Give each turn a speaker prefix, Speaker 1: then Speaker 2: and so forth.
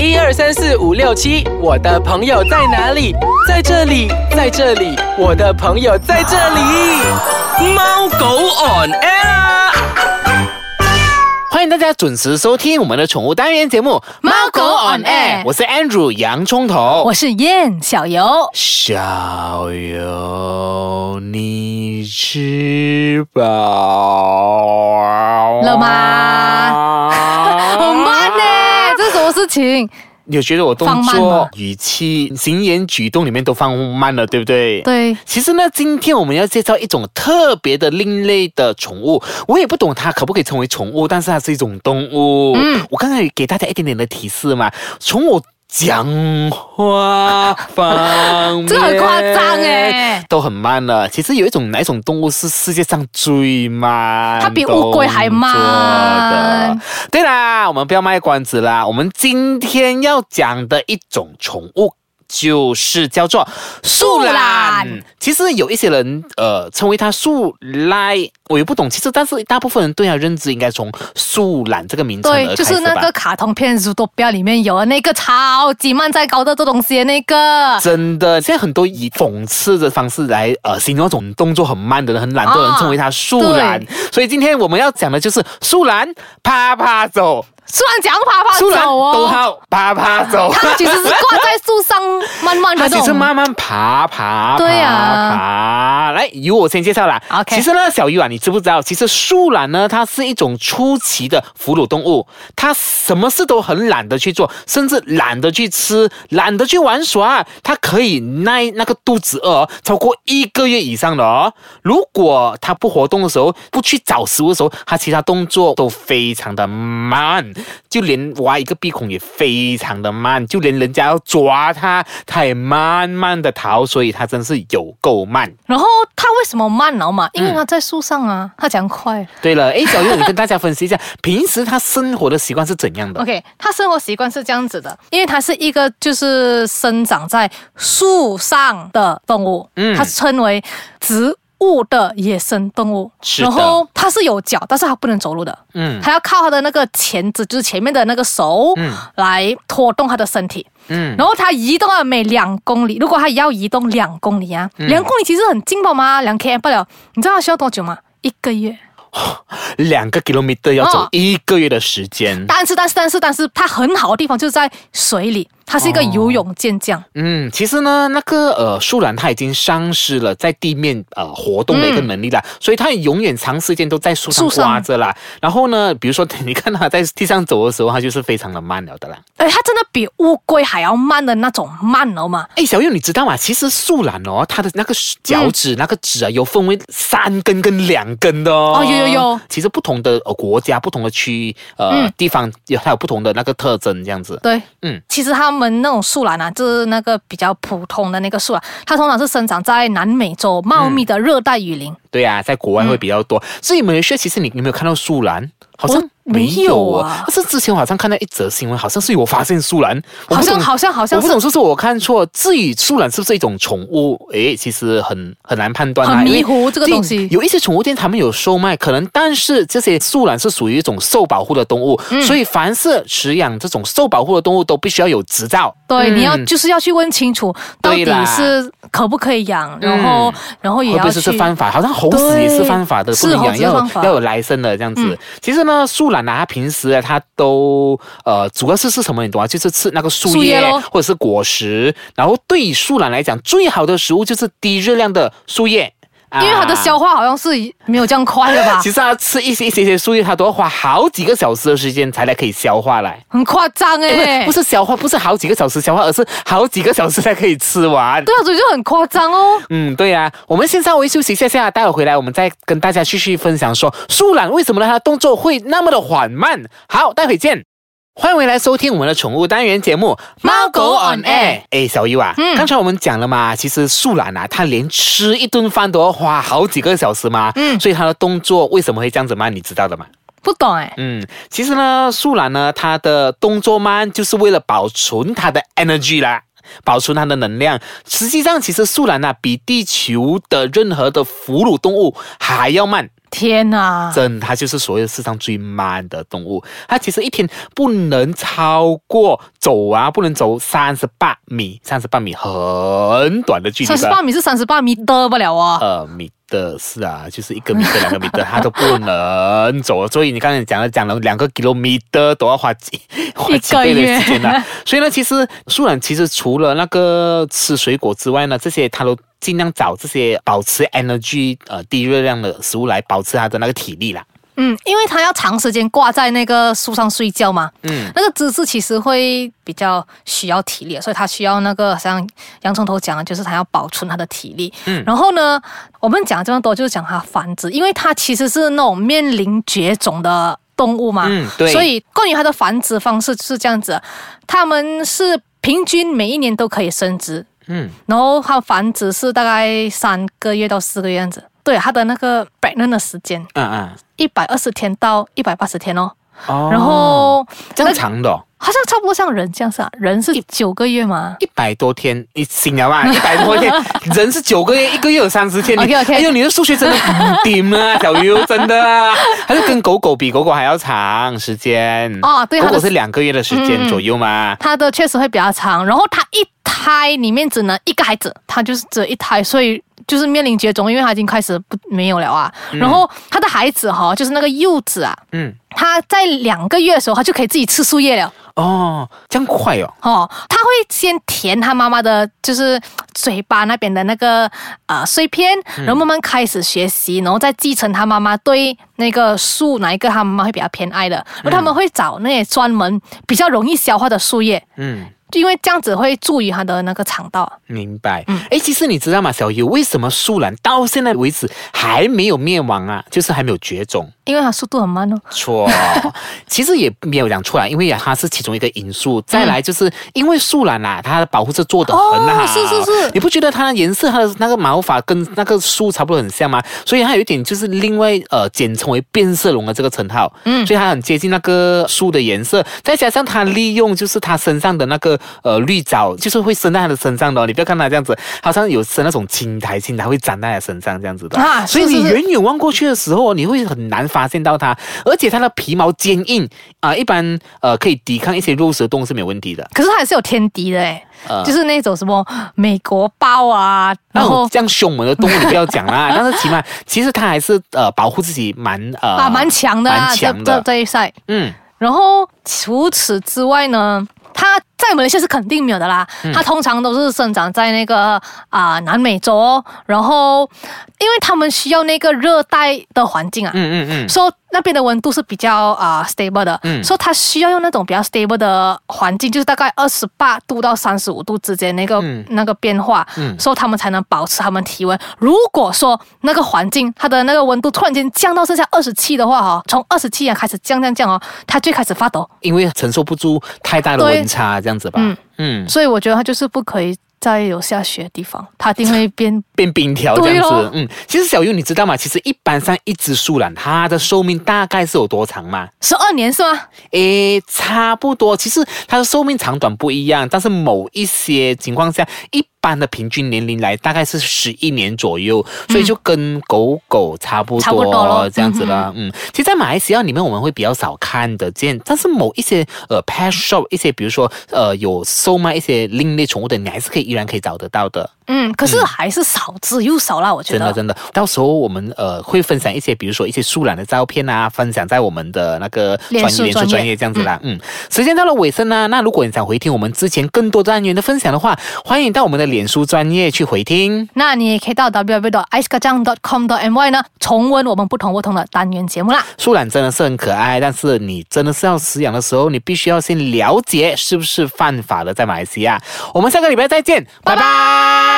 Speaker 1: 一二三四五六七，我的朋友在哪里？在这里，在这里，我的朋友在这里。
Speaker 2: 猫狗 on air 啊。
Speaker 3: 欢迎大家准时收听我们的宠物单元节目《
Speaker 4: 猫狗 on air
Speaker 3: 我是 Andrew 洋葱头。
Speaker 4: 我是燕小游，
Speaker 3: 小游，你吃饱
Speaker 4: 了吗？很慢呢，这是什么事情？
Speaker 3: 你有觉得我动作、语气、行言举动里面都放慢了，对不对？。
Speaker 4: 对，
Speaker 3: 其实呢，今天我们要介绍一种特别的另类的宠物，我也不懂它可不可以称为宠物，但是它是一种动物。嗯，我刚才给大家一点点的提示嘛，从我讲话方面，
Speaker 4: 这很夸张哎
Speaker 3: 都很慢了。其实有一种哪一种动物是世界上最慢？
Speaker 4: 它比乌龟还慢。
Speaker 3: 对啦，我们不要卖关子啦，我们今天要讲的一种宠物。就是叫做树
Speaker 4: 树
Speaker 3: 懒
Speaker 4: 懒，
Speaker 3: 其实有一些人呃称为它树赖，我也不懂。其实，但是大部分人对它认知应该从树懒这个名称而
Speaker 4: 对，就是那个卡通片《猪多标》里面有的那个超级慢在高的这东西的那个。
Speaker 3: 真的，现在很多以讽刺的方式来呃形容那种动作很慢的人、很懒惰的人，
Speaker 4: 啊
Speaker 3: 称为它树懒
Speaker 4: 对。
Speaker 3: 所以今天我们要讲的就是树懒啪啪走，
Speaker 4: 树懒讲爬爬走哦，
Speaker 3: 号啪啪走。
Speaker 4: 它其实是挂在树上慢慢的
Speaker 3: 它其实
Speaker 4: 这种。
Speaker 3: 慢慢爬爬
Speaker 4: 对
Speaker 3: 呀
Speaker 4: 啊
Speaker 3: 爬，来由我先介绍啦。
Speaker 4: OK
Speaker 3: 其实呢，小鱼啊，你知不知道？其实树懒呢，它是一种出奇的哺乳动物，它什么事都很懒得去做，甚至懒得去吃，懒得去玩耍。它可以耐那个肚子饿哦超过一个月以上的哦。如果它不活动的时候，不去找食物的时候，它其他动作都非常的慢，就连挖一个鼻孔也非常的慢，就连人家要抓它，它也慢慢的逃，所以它真是有够慢。
Speaker 4: 然后它为什么慢了嘛？因为
Speaker 3: 嗯
Speaker 4: 它在树上啊，它讲快。
Speaker 3: 对了，哎，小月，你跟大家分析一下，平时它生活的习惯是怎样的
Speaker 4: ？OK，它生活习惯是这样子的，因为它是一个就是生长在树上的动物，
Speaker 3: 嗯
Speaker 4: 它称为植物的野生动物。
Speaker 3: 是
Speaker 4: 然后它是有脚，但是它不能走路的，
Speaker 3: 嗯
Speaker 4: 它要靠它的那个钳子，就是前面的那个手，
Speaker 3: 嗯
Speaker 4: 来拖动它的身体。
Speaker 3: 嗯，
Speaker 4: 然后它移动了每两公里，如果它要移动两公里啊，
Speaker 3: 嗯
Speaker 4: 两、公里其实很近吧吗？两 km 不了，你知道它需要多久吗？一个月。
Speaker 3: 两个 kilometer 要走
Speaker 4: 哦
Speaker 3: 一个月的时间。
Speaker 4: 但是但是但是但是它很好的地方就是在水里，它是一个游泳健将。
Speaker 3: 嗯，其实呢，那个呃树懒它已经丧失了在地面呃活动的一个能力了，所以它永远长时间都在树上挂着啦。然后呢，比如说你看它在地上走的时候，它就是非常的慢了的啦。
Speaker 4: 哎，它真的比乌龟还要慢的那种慢了嘛？
Speaker 3: 哎，小佑，你知道吗？其实树懒哦，它的那个脚趾、那个趾啊，有分为三根跟两根的哦。
Speaker 4: 哦有有有。
Speaker 3: 其实不同的呃国家、不同的区域、呃、
Speaker 4: 嗯
Speaker 3: 地方，有它有不同的那个特征，这样子。
Speaker 4: 对，
Speaker 3: 嗯，
Speaker 4: 其实他们那种树懒啊，就是那个比较普通的那个树懒，它通常是生长在南美洲茂密的热带雨林。
Speaker 3: 对啊，在国外会比较多。所以马来西亚其实你你有没有看到树懒？好像
Speaker 4: 没有啊。
Speaker 3: 但是之前我好像看到一则新闻，好像是有发现树懒，
Speaker 4: 好像好像好像
Speaker 3: 我不懂
Speaker 4: 是。
Speaker 3: 是不是我看错。至于树懒是不是一种宠物，诶，其实很很难判断啊，
Speaker 4: 很迷糊这个东西。
Speaker 3: 有一些宠物店他们有售卖，可能但是这些树懒是属于一种受保护的动物，
Speaker 4: 嗯。
Speaker 3: 所以凡是饲养这种受保护的动物都必须要有执照。
Speaker 4: 对，
Speaker 3: 嗯。
Speaker 4: 你要就是要去问清楚到底是可不可以养，然后然后也要去
Speaker 3: 犯法？好像猴子也是犯法的，不
Speaker 4: 对
Speaker 3: 能养，要要有来生的这样子。
Speaker 4: 嗯。
Speaker 3: 其实呢，树懒呢，它平时啊，它都呃，主要是吃什么？你懂啊？就是吃那个树叶
Speaker 4: 树叶咯
Speaker 3: 或者是果实。然后对于树懒来讲，最好的食物就是低热量的树叶。啊
Speaker 4: 因为它的消化好像是没有这样快的吧
Speaker 3: 其，实它吃一些一些些树叶，它都要花好几个小时的时间才来可以消化来。
Speaker 4: 很夸张哎，
Speaker 3: 不是消化，不是好几个小时消化，而是好几个小时才可以吃完。
Speaker 4: 对啊，所以就很夸张哦。
Speaker 3: 嗯，对呀、我们先稍微休息一下下，待会回来我们再跟大家继续分享说树懒为什么呢？它的动作会那么的缓慢。好，待会见。欢迎回来收听我们的宠物单元节目《
Speaker 4: 猫狗 on air
Speaker 3: 哎，小优啊，
Speaker 4: 嗯
Speaker 3: 刚才我们讲了嘛，其实树懒啊，它连吃一顿饭都要花好几个小时嘛，
Speaker 4: 嗯
Speaker 3: 所以它的动作为什么会这样子慢？你知道的吗？
Speaker 4: 不懂哎，
Speaker 3: 嗯，其实呢，树懒呢，它的动作慢，就是为了保存它的 energy 啦。保存它的能量。实际上，其实树懒呢、比地球的任何的哺乳动物还要慢。
Speaker 4: 天哪！
Speaker 3: 真，它就是所有世上最慢的动物。它其实一天不能超过走啊，不能走三十八米，三十八米很短的距离吧。
Speaker 4: 三十八米是三十八米的不了啊。
Speaker 3: 呃，米的是啊，就是一个米的、两个米的，它都不能走。所以你刚才讲了讲了两个 kilometer 都要花几花几倍的时间了。所以呢，其实树懒其实除了那个吃水果之外呢，这些它都尽量找这些保持 energy 呃低热量的食物来保持它的那个体力啦。
Speaker 4: 嗯，因为它要长时间挂在那个树上睡觉嘛，
Speaker 3: 嗯，
Speaker 4: 那个姿势其实会比较需要体力，所以它需要那个像洋葱头讲的，就是它要保存它的体力。
Speaker 3: 嗯
Speaker 4: 然后呢，我们讲这么多就是讲它繁殖，因为它其实是那种面临绝种的动物嘛，
Speaker 3: 嗯对
Speaker 4: 所以关于它的繁殖方式是这样子，它们是平均每一年都可以生殖，
Speaker 3: 嗯，
Speaker 4: 然后它繁殖是大概三个月到四个月样子。对，它的那个 pregnant 的时间
Speaker 3: 嗯嗯，
Speaker 4: 一百二十天到一百八十天哦，
Speaker 3: 哦
Speaker 4: 然后
Speaker 3: 这样长的、哦。
Speaker 4: 好像差不多像人这样是啊，人是九个月嘛。
Speaker 3: 一百多天，你醒了吧？一百多天，人是九个月，一个月有三十天。你
Speaker 4: OK，OK
Speaker 3: 哎呦，你的数学真的不顶啊，小优，真的啊，还是跟狗狗比，狗狗还要长时间。
Speaker 4: 哦对
Speaker 3: 狗狗是两个月的时间左右嘛。
Speaker 4: 它的确实会比较长，然后它一胎里面只能一个孩子，它就是只有一胎，所以就是面临绝种，因为它已经开始不没有了啊。然后它的孩子哈、就是那个幼子啊，
Speaker 3: 嗯，
Speaker 4: 它在两个月的时候，它就可以自己吃树叶了。
Speaker 3: 哦，这样快哦。
Speaker 4: 哦，他会先填他妈妈的，就是嘴巴那边的那个呃碎片，然后慢慢开始学习，然后再继承他妈妈对那个树哪一个他妈妈会比较偏爱的，然后他们会找那些专门比较容易消化的树叶，
Speaker 3: 嗯，
Speaker 4: 因为这样子会助于他的那个肠道。
Speaker 3: 明白。嗯哎、其实你知道吗，小优，为什么树懒到现在为止还没有灭亡啊？就是还没有绝种。
Speaker 4: 因为它速度很慢哦。
Speaker 3: 错，其实也没有讲错啦，因为啊，它是其中一个因素。再来就是因为树懒啊，它的保护色做的很好，
Speaker 4: 哦是是是。
Speaker 3: 你不觉得它的颜色、它的那个毛发跟那个树差不多很像吗？所以它有一点就是另外呃简称为变色龙的这个称号，嗯，所以它很接近那个树的颜色，再加上它利用就是它身上的那个呃绿藻，就是会生在它的身上的、哦，你不要看它这样子，好像有生那种青苔，青苔会长在它身上这样子的，
Speaker 4: 啊
Speaker 3: 所以你
Speaker 4: 是是是
Speaker 3: 远远望过去的时候，你会很难发现到它，而且它的皮毛坚硬啊、一般呃可以抵抗一些肉食动物是没有问题的。
Speaker 4: 可是它还是有天敌的诶，
Speaker 3: 呃
Speaker 4: 就是那种什么美国豹啊，然后
Speaker 3: 这样凶猛的动物你不要讲啦，但是起码其实它还是呃保护自己蛮呃
Speaker 4: 啊蛮强的啊，
Speaker 3: 蛮强的，
Speaker 4: 这一赛。
Speaker 3: 嗯
Speaker 4: 然后除此之外呢，它在马来西亚是肯定没有的啦。
Speaker 3: 嗯。
Speaker 4: 它通常都是生长在那个啊、南美洲哦，然后因为他们需要那个热带的环境啊，
Speaker 3: 嗯嗯嗯，
Speaker 4: 说、那边的温度是比较啊、stable 的，
Speaker 3: 嗯。
Speaker 4: 所以它需要用那种比较 stable 的环境，就是大概二十八度到三十五度之间那个、
Speaker 3: 嗯。
Speaker 4: 那个变化，
Speaker 3: 嗯。
Speaker 4: 所以他们才能保持他们体温。如果说那个环境它的那个温度突然间降到剩下二十七的话哈，从二十七啊开始降降降哦，它最开始发抖。
Speaker 3: 因为承受不住太大的温差，这样子吧，
Speaker 4: 嗯。
Speaker 3: 嗯，
Speaker 4: 所以我觉得它就是不可以在有下雪的地方，它一定会变。
Speaker 3: 变冰条这样子，嗯，其实小优你知道吗？其实一般上一只树懒它的寿命大概是有多长吗？
Speaker 4: 十二年是吗？
Speaker 3: 诶，差不多。其实它的寿命长短不一样，但是某一些情况下，一般的平均年龄来大概是十一年左右，所以就跟狗狗差不多，
Speaker 4: 差不多咯
Speaker 3: 这样子啦。嗯其实，在马来西亚里面，我们会比较少看得见，但是某一些呃 pet shop 一些，比如说呃有售卖一些另类宠物的，你还是可以依然可以找得到的。
Speaker 4: 嗯，可是还是少之又少啦，我觉得。
Speaker 3: 真的真的，到时候我们呃会分享一些，比如说一些树懒的照片啊，分享在我们的那个
Speaker 4: 脸专业
Speaker 3: 专业这样子啦。嗯，时间到了尾声呢，那如果你想回听我们之前更多单元的分享的话，欢迎到我们的脸书专业去回听。
Speaker 4: 那你也可以到 www.icekajang.com.my 呢，重温我们不同不同的单元节目啦。
Speaker 3: 树懒真的是很可爱，但是你真的是要饲养的时候，你必须要先了解是不是犯法的，在马来西亚。我们下个礼拜再见，拜拜